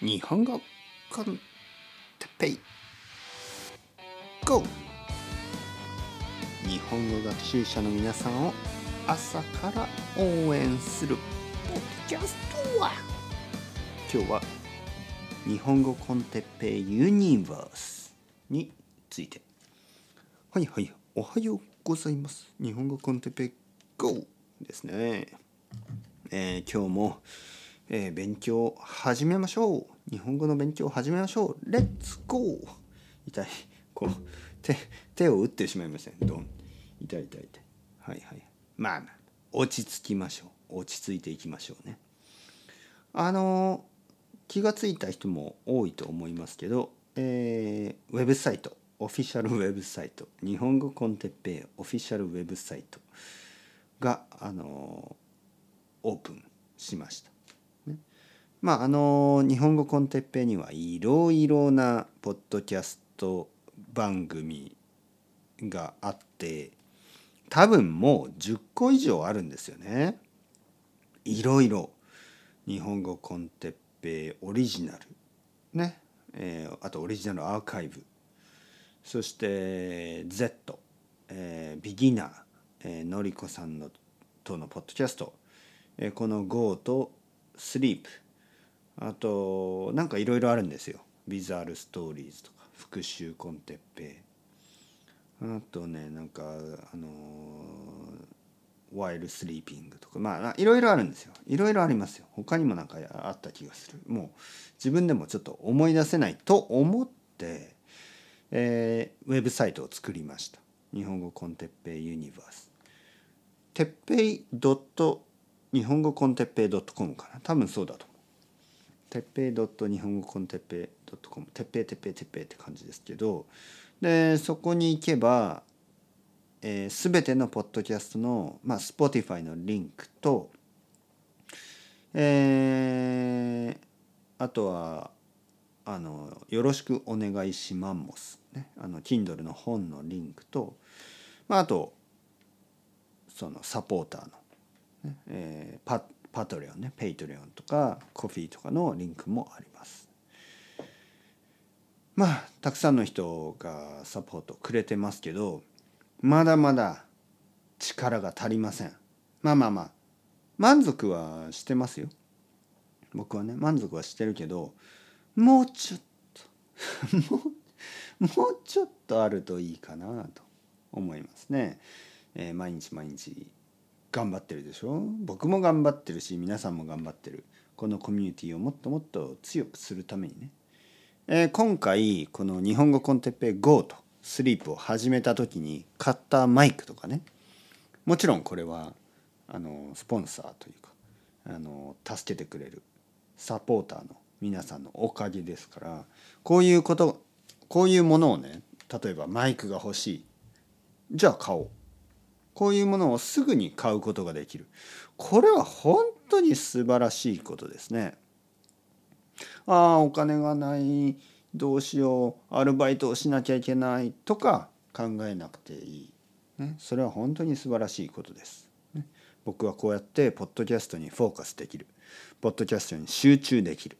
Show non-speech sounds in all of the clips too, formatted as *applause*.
日本語コンテッペイ。GO! 日本語学習者の皆さんを朝から応援する。ポッドキャストは？今日は日本語コンテッペイユニバースについて。はいはいおはようございます。日本語コンテッペイ GO! ですね。えー、今日もえー、勉強始めましょう。日本語の勉強を始めましょう。レッツゴー痛い。こう手手を打ってしまいませんドン。痛い痛い痛い。はいはい。まあまあ落ち着きましょう。落ち着いていきましょうね。あの気が付いた人も多いと思いますけど、えー、ウェブサイト。オフィシャルウェブサイト。日本語コンテッペイオフィシャルウェブサイトがあのオープンしました。まああの日本語コンテッペにはいろいろなポッドキャスト番組があって多分もう10個以上あるんですよね。いろいろ。日本語コンテッペオリジナル。ね、えー、あとオリジナルアーカイブ。そして Z、えー、ビギナー、えー、のりこさんのとのポッドキャスト、えー、この GO と Sleep あとなんかいろいろあるんですよ。ビザールストーリーズとか復讐コンテッペイ。あとねなんかあのワイルスリーピングとかまあいろいろあるんですよ。いろいろありますよ。他にもなんかあった気がする。もう自分でもちょっと思い出せないと思って、えー、ウェブサイトを作りました。日本語コンテッペイユニバース。てっぺい日本語コンテッペイドットコムかな。多分そうだとてっぺいドット日本語コンテッペイドットコムてっぺいてっぺいてっぺいって感じですけどでそこに行けば、えー、全てのポッドキャストの、まあ、Spotify のリンクと、えー、あとはあの「よろしくお願いしマンモス」ね。あの Kindle の本のリンクと、まあ、あとそのサポーターの、ねえー、パッ Patreon ね Patreon とか Ko-fi とかのリンクもあります。まあたくさんの人がサポートくれてますけどまだまだ力が足りません。まあまあまあ満足はしてますよ。僕はね満足はしてるけどもうちょっと *laughs* もうもうちょっとあるといいかなと思いますね、えー、毎日毎日頑張ってるでしょ？僕も頑張ってるし皆さんも頑張ってる。このコミュニティをもっともっと強くするためにね、えー、今回この日本語コンテッペイ GO とスリープを始めた時に買ったマイクとかね。もちろんこれはあのスポンサーというかあの助けてくれるサポーターの皆さんのおかげですからこういうことこういうものをね例えばマイクが欲しい。じゃあ買おう。こういうものをすぐに買うことができるこれは本当に素晴らしいことですね。ああお金がないどうしようアルバイトをしなきゃいけないとか考えなくていい、ね、それは本当に素晴らしいことです。ね、僕はこうやってポッドキャストにフォーカスできるポッドキャストに集中できる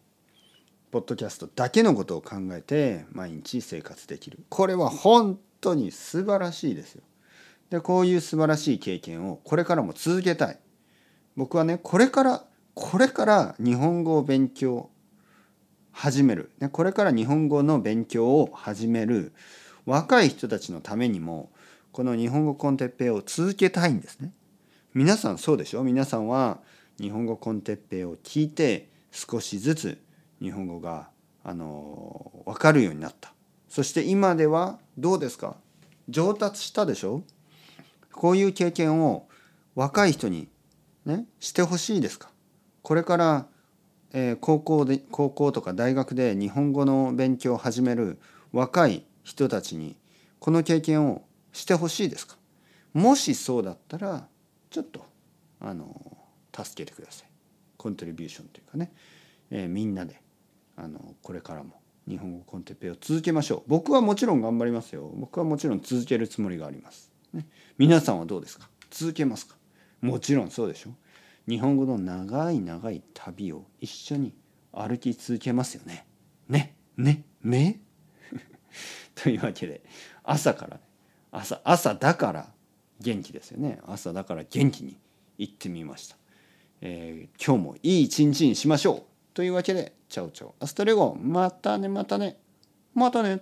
ポッドキャストだけのことを考えて毎日生活できるこれは本当に素晴らしいですよ。でこういう素晴らしい経験をこれからも続けたい。僕はねこれからこれから日本語を勉強始める、ね、これから日本語の勉強を始める若い人たちのためにもこの日本語コンテッペイを続けたいんですね。皆さんそうでしょ？皆さんは日本語コンテッペイを聞いて少しずつ日本語があの分かるようになった。そして今ではどうですか？上達したでしょ？こういう経験を若い人にねしてほしいですか？これから、えー、高校で高校とか大学で日本語の勉強を始める若い人たちにこの経験をしてほしいですか？もしそうだったらちょっとあの助けてください。コントリビューションというかね、えー、みんなであのこれからも日本語コンテッペイを続けましょう。僕はもちろん頑張りますよ。僕はもちろん続けるつもりがあります。ね、皆さんはどうですか？続けますか？もちろんそうでしょ。日本語の長い長い旅を一緒に歩き続けますよね。ね？ね？め *laughs* というわけで朝から朝朝だから元気ですよね。朝だから元気に行ってみました、えー、今日もいい一日にしましょう。というわけでチャオチャオアストレゴまたねまたねまたね。